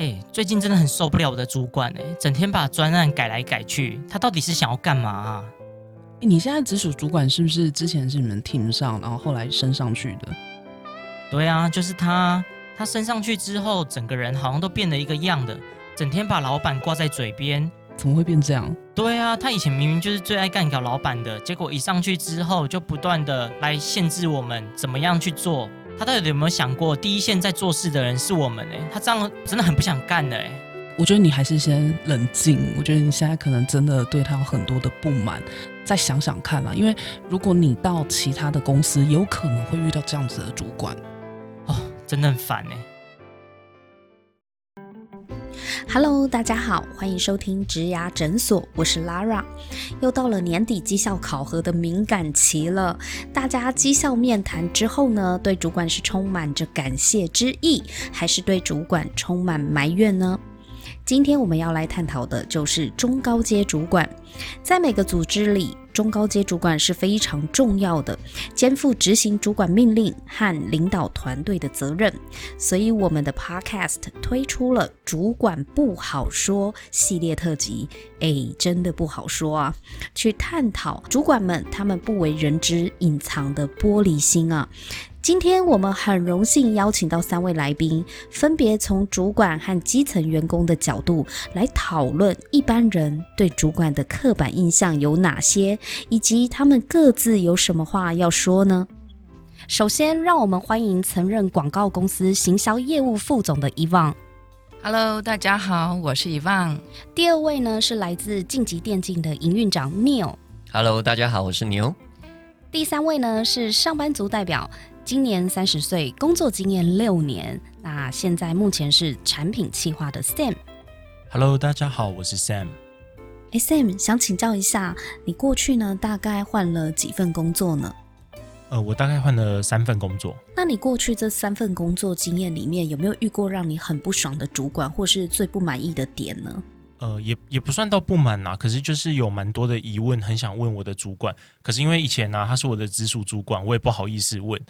哎，最近真的很受不了我的主管哎，整天把专案改来改去，他到底是想要干嘛啊？你现在直属主管是不是之前是你们 team 上，然后后来升上去的？对啊，就是他。他升上去之后，整个人好像都变了一个样的，整天把老板挂在嘴边。怎么会变这样？对啊，他以前明明就是最爱干搞老板的，结果一上去之后，就不断的来限制我们怎么样去做。他到底有没有想过，第一线在做事的人是我们？哎，他这样真的很不想干的。哎，我觉得你还是先冷静。我觉得你现在可能真的对他有很多的不满，再想想看啦。因为如果你到其他的公司，有可能会遇到这样子的主管。哦，真的很烦哎。Hello，大家好，欢迎收听植牙诊所，我是 Lara。又到了年底绩效考核的敏感期了，大家绩效面谈之后呢，对主管是充满着感谢之意，还是对主管充满埋怨呢？今天我们要来探讨的就是中高阶主管，在每个组织里。中高阶主管是非常重要的，肩负执行主管命令和领导团队的责任。所以，我们的 Podcast 推出了“主管不好说”系列特辑。哎，真的不好说啊！去探讨主管们他们不为人知、隐藏的玻璃心啊。今天我们很荣幸邀请到三位来宾，分别从主管和基层员工的角度来讨论一般人对主管的刻板印象有哪些，以及他们各自有什么话要说呢？首先，让我们欢迎曾任广告公司行销业务副总的伊旺。Hello，大家好，我是伊旺。第二位呢是来自晋级电竞的营运长 Neil。Hello，大家好，我是牛。第三位呢是上班族代表。今年三十岁，工作经验六年。那现在目前是产品企划的 Sam。Hello，大家好，我是 Sam。哎，Sam，想请教一下，你过去呢大概换了几份工作呢？呃，我大概换了三份工作。那你过去这三份工作经验里面，有没有遇过让你很不爽的主管，或是最不满意的点呢？呃，也也不算到不满呐，可是就是有蛮多的疑问，很想问我的主管。可是因为以前呢，他是我的直属主管，我也不好意思问。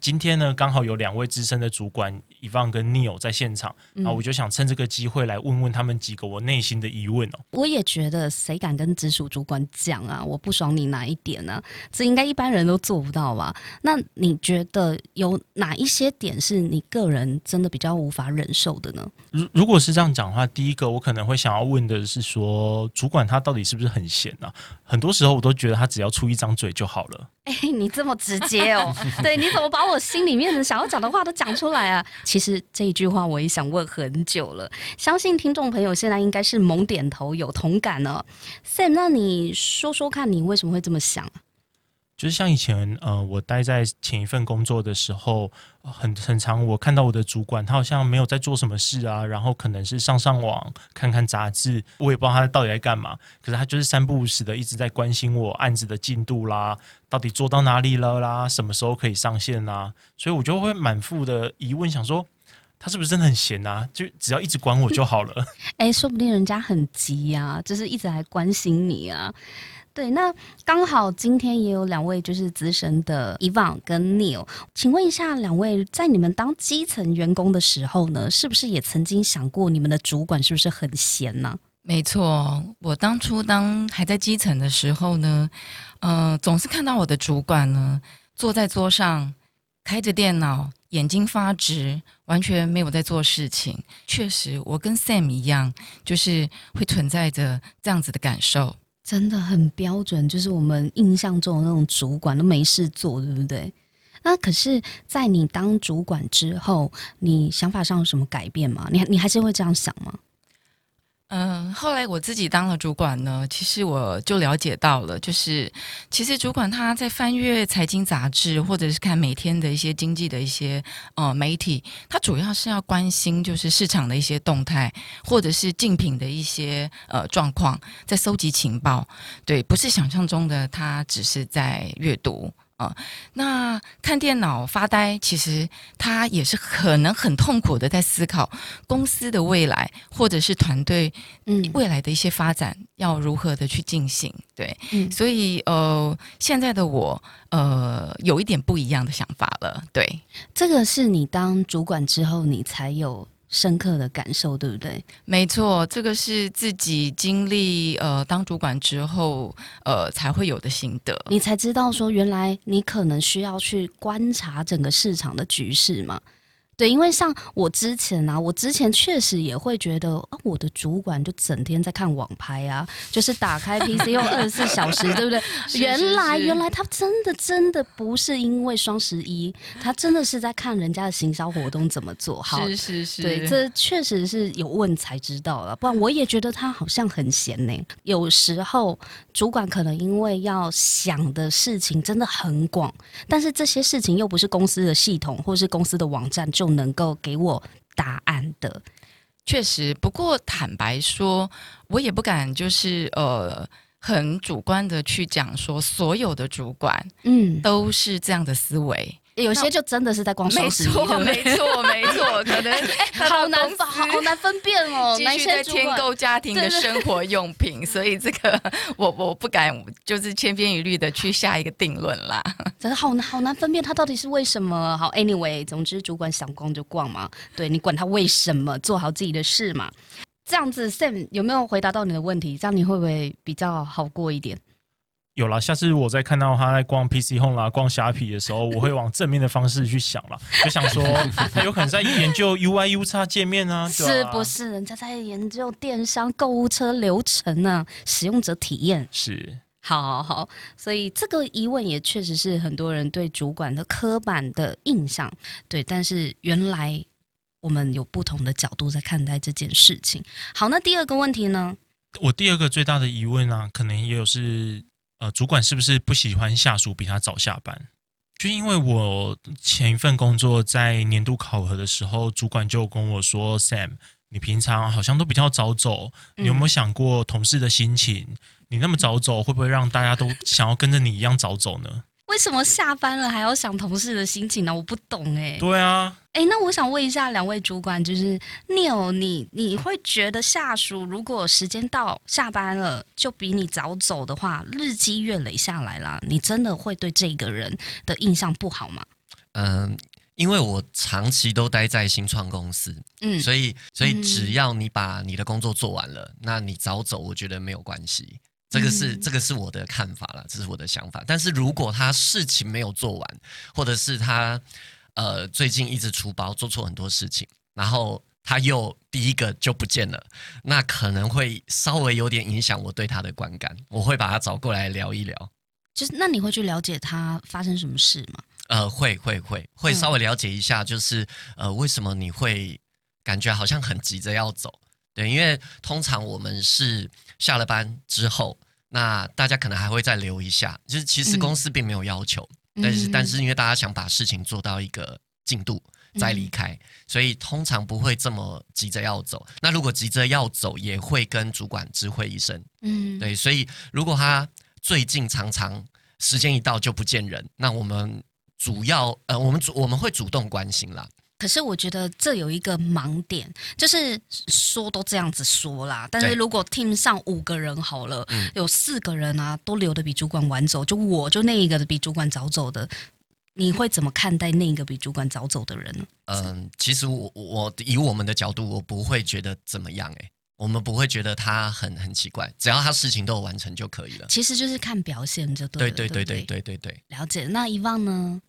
今天呢，刚好有两位资深的主管伊旺跟 Neil 在现场，啊，我就想趁这个机会来问问他们几个我内心的疑问哦。我也觉得，谁敢跟直属主管讲啊？我不爽你哪一点呢？这应该一般人都做不到吧？那你觉得有哪一些点是你个人真的比较无法忍受的呢？如如果是这样讲的话，第一个我可能会想要问的是说，主管他到底是不是很闲啊？很多时候我都觉得他只要出一张嘴就好了。哎，你这么直接哦？对，你怎么把我心里面的想要讲的话都讲出来啊？其实这一句话我也想问很久了，相信听众朋友现在应该是猛点头有同感呢。Sam，那你说说看你为什么会这么想？就是像以前，呃，我待在前一份工作的时候，很很长，我看到我的主管，他好像没有在做什么事啊，然后可能是上上网看看杂志，我也不知道他到底在干嘛。可是他就是三不五时的一直在关心我案子的进度啦，到底做到哪里了啦，什么时候可以上线啦，所以我就会满腹的疑问，想说他是不是真的很闲啊？就只要一直管我就好了。哎，说不定人家很急呀，就是一直来关心你啊。对，那刚好今天也有两位就是资深的 Evan 跟 Neil，请问一下两位，在你们当基层员工的时候呢，是不是也曾经想过你们的主管是不是很闲呢？没错，我当初当还在基层的时候呢，呃，总是看到我的主管呢坐在桌上开着电脑，眼睛发直，完全没有在做事情。确实，我跟 Sam 一样，就是会存在着这样子的感受。真的很标准，就是我们印象中的那种主管都没事做，对不对？那可是，在你当主管之后，你想法上有什么改变吗？你你还是会这样想吗？嗯，后来我自己当了主管呢，其实我就了解到了，就是其实主管他在翻阅财经杂志，或者是看每天的一些经济的一些呃媒体，他主要是要关心就是市场的一些动态，或者是竞品的一些呃状况，在搜集情报。对，不是想象中的他只是在阅读。那看电脑发呆，其实他也是可能很痛苦的，在思考公司的未来，或者是团队嗯未来的一些发展要如何的去进行。对，所以呃，现在的我呃有一点不一样的想法了。对，这个是你当主管之后，你才有深刻的感受，对不对？没错，这个是自己经历呃当主管之后呃才会有的心得。你才知道说，原来你可能需要去观察整个市场的局势嘛。对，因为像我之前啊，我之前确实也会觉得啊，我的主管就整天在看网拍啊，就是打开 PC 用二十四小时，对不对？是原来原来他真的真的不是因为双十一，他真的是在看人家的行销活动怎么做好。是是是，对，这确实是有问才知道了，不然我也觉得他好像很闲呢。有时候主管可能因为要想的事情真的很广，但是这些事情又不是公司的系统或是公司的网站就能够给我答案的。确实，不过坦白说，我也不敢就是呃很主观的去讲说所有的主管嗯，都是这样的思维。有些就真的是在逛双十一，对不对没错，没错，可能好难分，好难分辨哦。哪一继续在些主管添购家庭的生活用品，所以这个我我不敢就是千篇一律的去下一个定论啦。真的好难好难分辨他到底是为什么。好，anyway，总之主管想逛就逛嘛，对你管他为什么，做好自己的事嘛。这样子，Sam 有没有回答到你的问题？这样你会不会比较好过一点？有啦，下次我再看到他在逛 PC Home 啦、逛虾皮的时候，我会往正面的方式去想啦，就想说 他有可能在研究 UI U 叉界面啊，对是不是人家在研究电商购物车流程呢、使用者体验。是好好好，所以这个疑问也确实是很多人对主管的刻板的印象。对，但是原来我们有不同的角度在看待这件事情。好，那第二个问题呢？我第二个最大的疑问啊，可能也有是呃，主管是不是不喜欢下属比他早下班？就因为我前一份工作在年度考核的时候，主管就跟我说：“Sam，你平常好像都比较早走，你有没有想过同事的心情？你那么早走，会不会让大家都想要跟着你一样早走呢为什么下班了还要想同事的心情呢？我不懂哎、？”对啊，哎，那我想问一下两位主管，就是 Neil，你你会觉得下属如果时间到下班了就比你早走的话，日积月累下来啦，你真的会对这个人的印象不好吗？嗯，因为我长期都待在新创公司，嗯，所以所以嗯只要你把你的工作做完了，那你早走，我觉得没有关系。这个是、嗯这个是我的看法啦，这是我的想法。但是如果他事情没有做完，或者是他呃最近一直出包，做错很多事情，然后他又第一个就不见了，那可能会稍微有点影响我对他的观感。我会把他找过来聊一聊。就是那你会去了解他发生什么事吗？呃，会会会会嗯稍微了解一下，就是、呃，为什么你会感觉好像很急着要走？对，因为通常我们是下了班之后，那大家可能还会再留一下，就是其实嗯公司并没有要求，但是嗯但是因为大家想把事情做到一个进度再离开，所以通常不会这么急着要走。那如果急着要走，也会跟主管知会一声。嗯，对，所以如果他最近常常时间一到就不见人，那我们主要呃，我们主我们会主动关心啦。可是我觉得这有一个盲点，就是说都这样子说啦，但是如果 team 上五个人好了，嗯有四个人啊都留的比主管晚走，就我就那一个比主管早走的，你会怎么看待那个比主管早走的人呢？嗯、其实我我以我们的角度，我不会觉得怎么样诶、我们不会觉得他很很奇怪，只要他事情都有完成就可以了。其实就是看表现就对了，对对对对不对对对对，了解。那遗忘呢？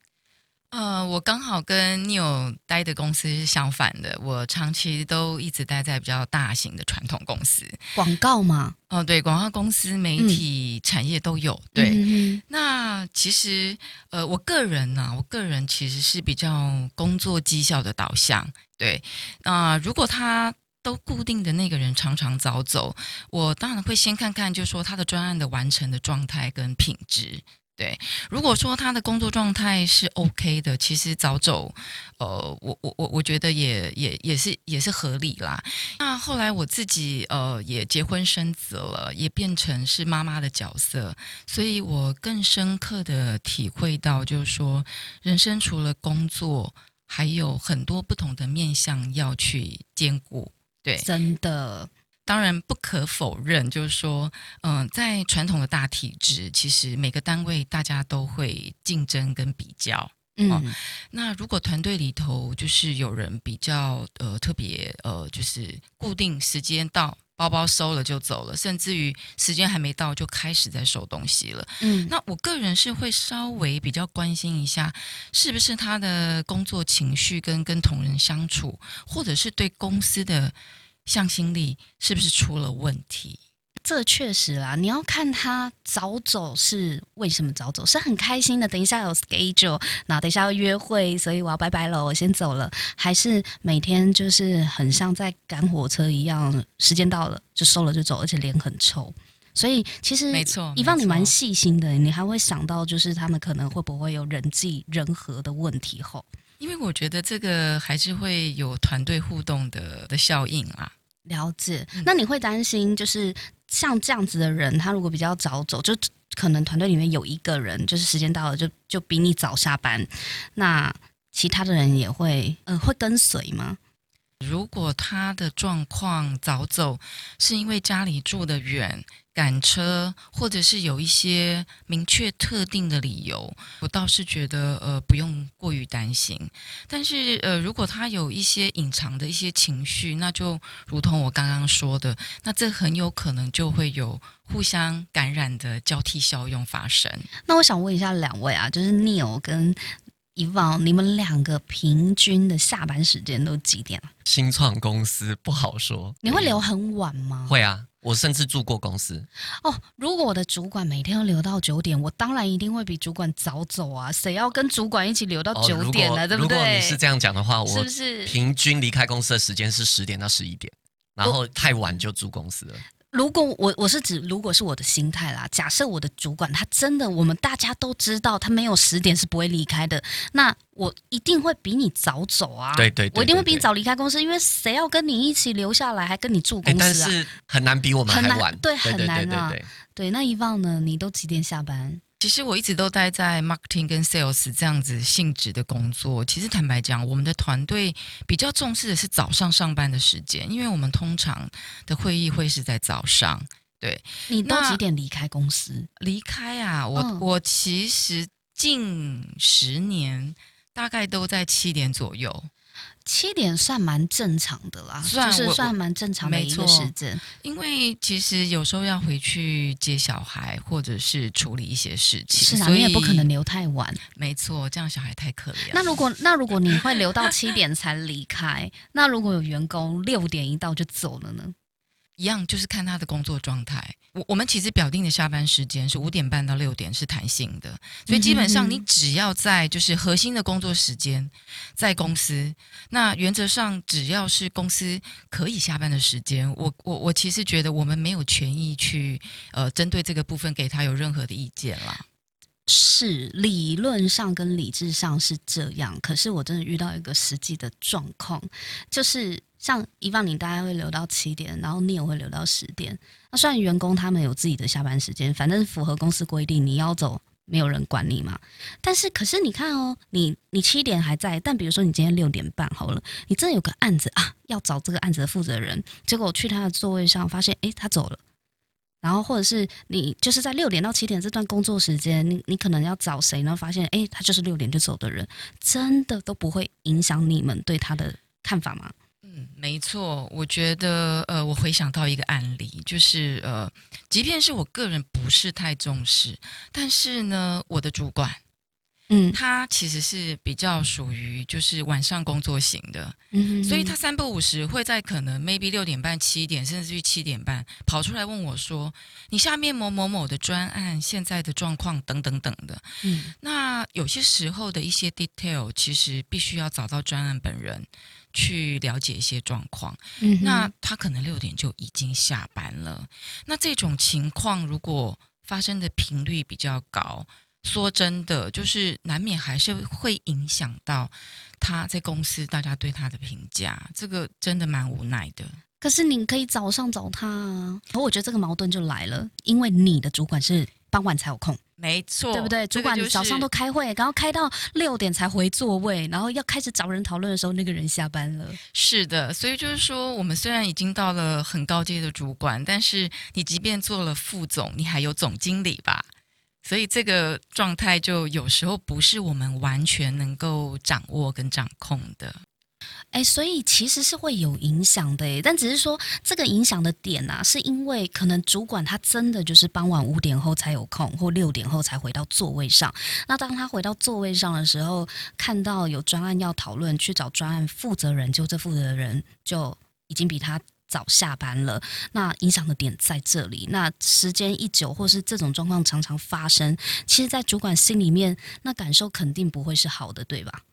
呃，我刚好跟 Neil 待的公司是相反的，我长期都一直待在比较大型的传统公司。广告嘛，哦，对，广告公司、媒体、产业都有。对，嗯那其实呃，我个人呢、我个人其实是比较工作绩效的导向。对，那、如果他都固定的那个人常常早走，我当然会先看看，就说他的专案的完成的状态跟品质。对，如果说他的工作状态是 OK 的，其实早走，呃，我我我我觉得也也也是也是合理啦。那后来我自己呃也结婚生子了，也变成是妈妈的角色，所以我更深刻的体会到，就是说人生除了工作，还有很多不同的面向要去兼顾。对，真的，当然不可否认，就是说，嗯、在传统的大体制，其实每个单位大家都会竞争跟比较。嗯那如果团队里头就是有人比较呃特别呃，就是固定时间到，包包收了就走了，甚至于时间还没到就开始在收东西了。嗯，那我个人是会稍微比较关心一下，是不是他的工作情绪跟跟同仁相处，或者是对公司的向心力是不是出了问题？这确实啦，你要看他早走是为什么早走，是很开心的。等一下有 schedule，那等一下要约会，所以我要拜拜了，我先走了。还是每天就是很像在赶火车一样，时间到了就收了就走，而且脸很臭。所以其实没错以放你蛮细心的，你还会想到就是他们可能会不会有人际人和的问题后。因为我觉得这个还是会有团队互动的的效应啦。了解，嗯那你会担心，就是像这样子的人，他如果比较早走，就可能团队里面有一个人，就是时间到了就就比你早下班，那其他的人也会，呃，会跟随吗？如果他的状况早走，是因为家里住得远、赶车，或者是有一些明确特定的理由，我倒是觉得呃不用过于担心。但是呃，如果他有一些隐藏的一些情绪，那就如同我刚刚说的，那这很有可能就会有互相感染的交替效用发生。那我想问一下两位啊，就是 Neil 跟遗忘，你们两个平均的下班时间都几点啊？新创公司不好说，你会留很晚吗？会啊，我甚至住过公司，哦，如果我的主管每天都留到九点，我当然一定会比主管早走啊！谁要跟主管一起留到九点呢、果对不对？如果你是这样讲的话，我是我不是？平均离开公司的时间是十点到十一点，然后太晚就住公司了。如果我我是指，如果是我的心态啦，假设我的主管他真的，我们大家都知道他没有十点是不会离开的，那我一定会比你早走啊！对对对我一定会比你早离开公司，因为谁要跟你一起留下来，还跟你住哎公司啊？但是很难比我们很难还晚，对很难啊对那遗忘呢？你都几点下班？其实我一直都待在 marketing 跟 sales 这样子性质的工作。其实坦白讲，我们的团队比较重视的是早上上班的时间，因为我们通常的会议会是在早上。对，你都那几点离开公司？离开啊，我、嗯我其实近十年大概都在七点左右。七点算蛮正常的啦，算就是算蛮正常的一个没错时间。因为其实有时候要回去接小孩，或者是处理一些事情，是啊，你也不可能留太晚。没错，这样小孩太可怜。那如果那如果你会留到七点才离开，那如果有员工六点一到就走了呢？一样，就是看他的工作状态。我我们其实表定的下班时间是五点半到六点，是弹性的，所以基本上你只要在就是核心的工作时间在公司，那原则上只要是公司可以下班的时间，我我我其实觉得我们没有权益去呃针对这个部分给他有任何的意见啦。是理论上跟理智上是这样，可是我真的遇到一个实际的状况，就是像以往你大概会留到七点，然后你也会留到十点。那虽然员工他们有自己的下班时间，反正符合公司规定，你要走没有人管你嘛。但是可是你看哦，你你七点还在，但比如说你今天六点半好了，你真的有个案子啊，要找这个案子的负责人，结果去他的座位上发现，诶，他走了。然后或者是你就是在六点到七点这段工作时间，你你可能要找谁，然后发现诶，他就是六点就走的人，真的都不会影响你们对他的看法吗？嗯，没错，我觉得呃，我回想到一个案例，就是呃，即便是我个人不是太重视，但是呢，我的主管嗯他其实是比较属于就是晚上工作型的，嗯所以他三不五时会在可能 maybe 六点半、七点，甚至于七点半跑出来问我说：“你下面某某某的专案现在的状况等等等的。”嗯那有些时候的一些 detail，其实必须要找到专案本人去了解一些状况。嗯那他可能六点就已经下班了。那这种情况如果发生的频率比较高，说真的，就是难免还是会影响到他在公司大家对他的评价，这个真的蛮无奈的。可是你可以早上找他啊。可我觉得这个矛盾就来了，因为你的主管是傍晚才有空，没错，对不对？主管早上都开会，然后开到六点才回座位，然后要开始找人讨论的时候，那个人下班了。是的，所以就是说，我们虽然已经到了很高阶的主管，但是你即便做了副总，你还有总经理吧？所以这个状态就有时候不是我们完全能够掌握跟掌控的。哎，所以其实是会有影响的，但只是说这个影响的点啊，是因为可能主管他真的就是傍晚五点后才有空，或六点后才回到座位上。那当他回到座位上的时候，看到有专案要讨论，去找专案负责人，就这负责人就已经比他早下班了。那影响的点在这里。那时间一久，或是这种状况常常发生，其实，在主管心里面，那感受肯定不会是好的，对吧？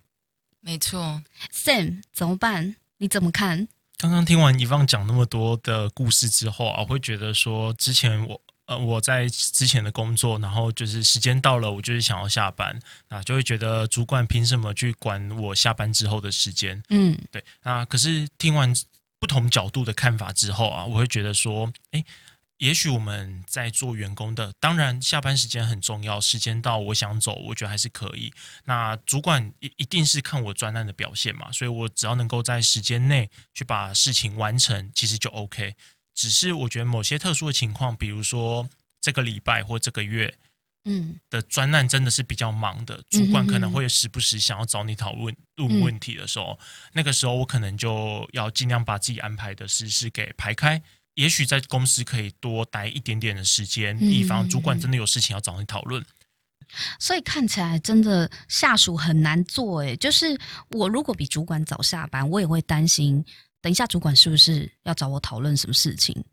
没错，Sam 怎么办？你怎么看？刚刚听完一放讲那么多的故事之后啊，我会觉得说，之前我呃我在之前的工作，然后就是时间到了，我就是想要下班，那就会觉得主管凭什么去管我下班之后的时间？嗯，对。那可是听完不同角度的看法之后啊，我会觉得说，哎。也许我们在做员工的，当然下班时间很重要，时间到我想走，我觉得还是可以。那主管一一定是看我专案的表现嘛，所以我只要能够在时间内去把事情完成，其实就 OK。只是我觉得某些特殊的情况，比如说这个礼拜或这个月，嗯，的专案真的是比较忙的，主管可能会时不时想要找你讨论问问题的时候，那个时候我可能就要尽量把自己安排的事事给排开。也许在公司可以多待一点点的时间，以防主管真的有事情要找你讨论。所以看起来真的下属很难做诶，就是我如果比主管早下班，我也会担心，等一下主管是不是要找我讨论什么事情？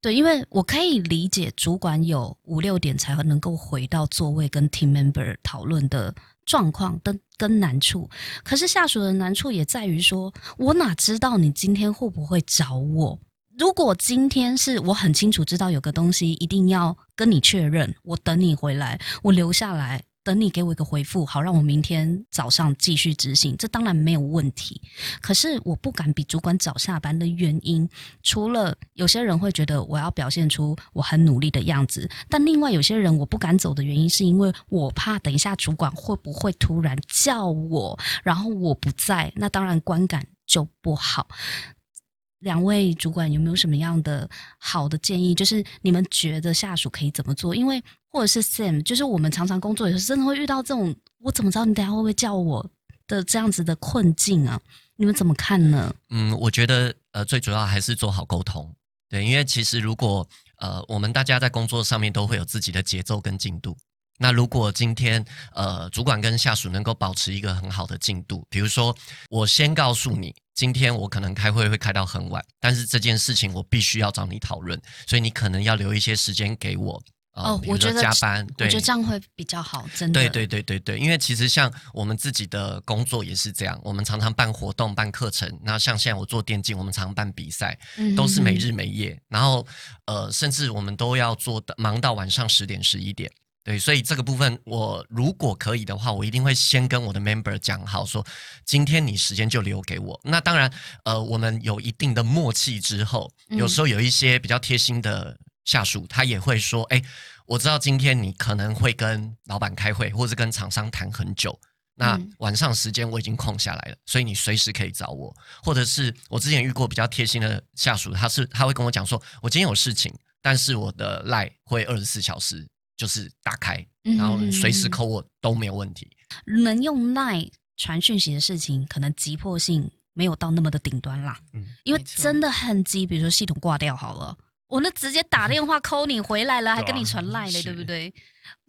对，因为我可以理解主管有五六点才能够回到座位跟 team member 讨论的状况跟跟难处，可是下属的难处也在于说，我哪知道你今天会不会找我？如果今天是我很清楚知道有个东西一定要跟你确认，我等你回来，我留下来等你给我一个回复，好让我明天早上继续执行，这当然没有问题。可是我不敢比主管早下班的原因，除了有些人会觉得我要表现出我很努力的样子，但另外有些人我不敢走的原因，是因为我怕等一下主管会不会突然叫我，然后我不在，那当然观感就不好。两位主管有没有什么样的好的建议？就是你们觉得下属可以怎么做？因为或者是 Sam，就是我们常常工作的时候，真的会遇到这种，我怎么知道你等下会不会叫我的这样子的困境啊？你们怎么看呢？嗯，我觉得呃，最主要还是做好沟通。对，因为其实如果呃，我们大家在工作上面都会有自己的节奏跟进度。那如果今天呃，主管跟下属能够保持一个很好的进度，比如说我先告诉你。今天我可能开会会开到很晚，但是这件事情我必须要找你讨论，所以你可能要留一些时间给我。哦，我觉得加班，我觉得这样会比较好，真的。对对对对对，因为其实像我们自己的工作也是这样，我们常常办活动、办课程。那像现在我做电竞，我们常办比赛，都是没日没夜，然后呃，甚至我们都要做忙到晚上十点、十一点。对，所以这个部分，我如果可以的话，我一定会先跟我的 member 讲好，说今天你时间就留给我。那当然，呃，我们有一定的默契之后，有时候有一些比较贴心的下属，他也会说，哎，我知道今天你可能会跟老板开会，或者跟厂商谈很久，那晚上时间我已经空下来了，所以你随时可以找我。或者是我之前遇过比较贴心的下属，他是他会跟我讲说，我今天有事情，但是我的 line 会二十四小时。就是打开，然后随时扣我都没有问题。能用 Line 传讯息的事情，可能急迫性没有到那么的顶端啦。嗯，因为真的很急，比如说系统挂掉好了，我那直接打电话扣你回来了，还跟你传赖嘞，对不对？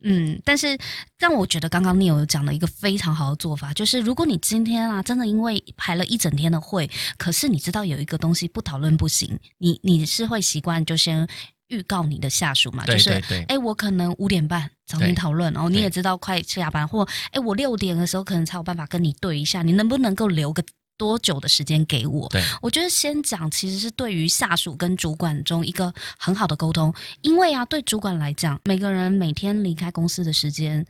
嗯，但是让我觉得刚刚你有讲了一个非常好的做法，就是如果你今天啊真的因为排了一整天的会，可是你知道有一个东西不讨论不行，你你是会习惯就先。预告你的下属嘛，就是哎，我可能五点半找你讨论，然后你也知道快下班，或哎，我六点的时候可能才有办法跟你对一下，你能不能够留个多久的时间给我？对，我觉得先讲其实是对于下属跟主管中一个很好的沟通，因为啊，对主管来讲，每个人每天离开公司的时间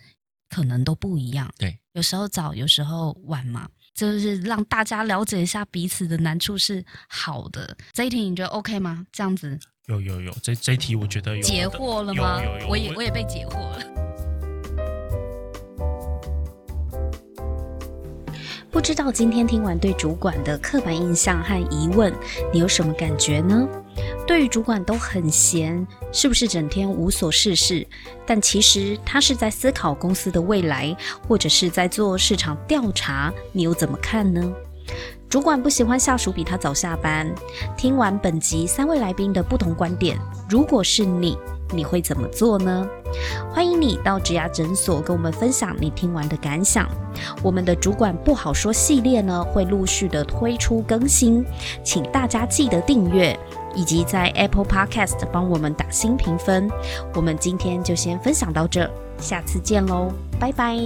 可能都不一样，对，有时候早，有时候晚嘛，就是让大家了解一下彼此的难处是好的。这一题你觉得 OK 吗？这样子。有有有，这这题我觉得有解惑了吗？有有，我也我也被解惑了。不知道今天听完对主管的刻板印象和疑问，你有什么感觉呢？对于主管都很闲，是不是整天无所事事？但其实他是在思考公司的未来，或者是在做市场调查，你又怎么看呢？主管不喜欢下属比他早下班。听完本集三位来宾的不同观点，如果是你，你会怎么做呢？欢迎你到植牙诊所跟我们分享你听完的感想。我们的主管不好说系列呢，会陆续的推出更新，请大家记得订阅，以及在 Apple Podcast 帮我们打新评分。我们今天就先分享到这，下次见喽，拜拜。